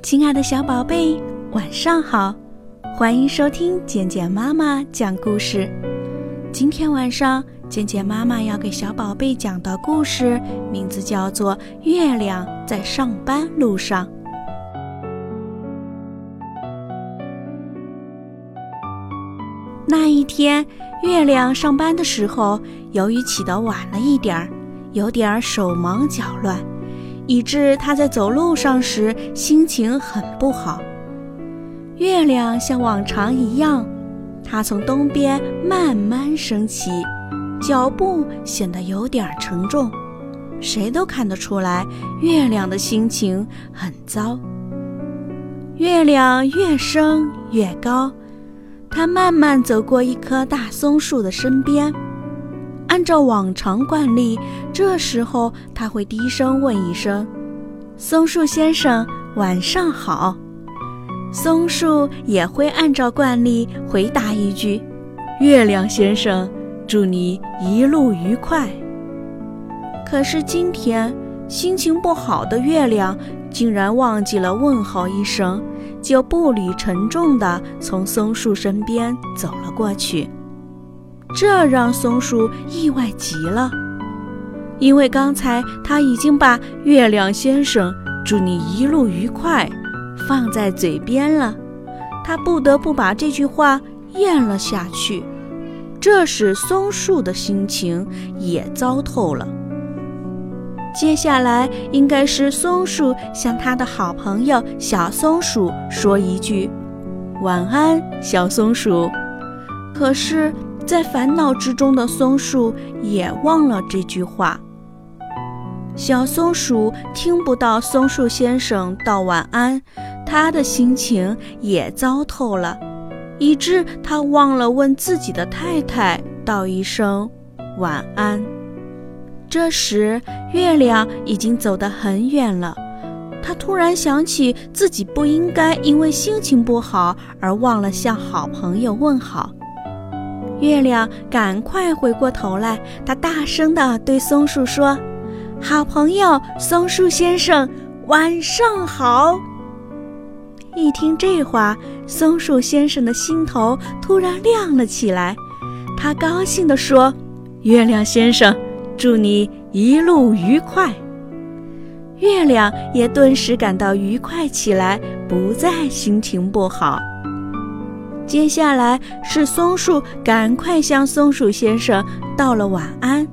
亲爱的小宝贝，晚上好！欢迎收听简简妈妈讲故事。今天晚上，简简妈妈要给小宝贝讲的故事名字叫做《月亮在上班路上》。那一天，月亮上班的时候，由于起得晚了一点儿，有点手忙脚乱。以致他在走路上时心情很不好。月亮像往常一样，它从东边慢慢升起，脚步显得有点沉重，谁都看得出来月亮的心情很糟。月亮越升越高，它慢慢走过一棵大松树的身边。按照往常惯例，这时候他会低声问一声：“松树先生，晚上好。”松树也会按照惯例回答一句：“月亮先生，祝你一路愉快。”可是今天心情不好的月亮竟然忘记了问候一声，就步履沉重地从松树身边走了过去。这让松鼠意外极了，因为刚才他已经把“月亮先生，祝你一路愉快”放在嘴边了，他不得不把这句话咽了下去，这使松树的心情也糟透了。接下来应该是松树向他的好朋友小松鼠说一句：“晚安，小松鼠。”可是。在烦恼之中的松树也忘了这句话。小松鼠听不到松树先生道晚安，他的心情也糟透了，以致他忘了问自己的太太道一声晚安。这时，月亮已经走得很远了，他突然想起自己不应该因为心情不好而忘了向好朋友问好。月亮赶快回过头来，他大声地对松树说：“好朋友，松树先生，晚上好。”一听这话，松树先生的心头突然亮了起来，他高兴地说：“月亮先生，祝你一路愉快。”月亮也顿时感到愉快起来，不再心情不好。接下来是松树，赶快向松鼠先生道了晚安。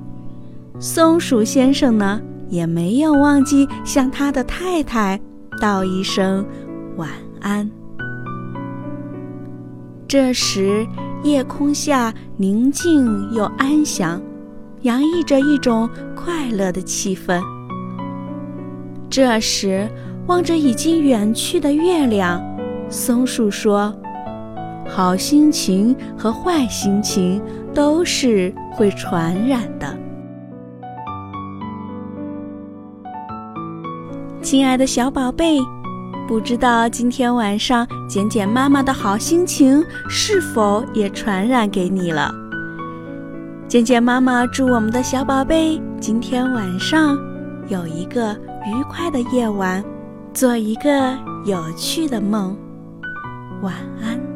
松鼠先生呢，也没有忘记向他的太太道一声晚安。这时，夜空下宁静又安详，洋溢着一种快乐的气氛。这时，望着已经远去的月亮，松树说。好心情和坏心情都是会传染的。亲爱的小宝贝，不知道今天晚上简简妈妈的好心情是否也传染给你了？简简妈妈祝我们的小宝贝今天晚上有一个愉快的夜晚，做一个有趣的梦，晚安。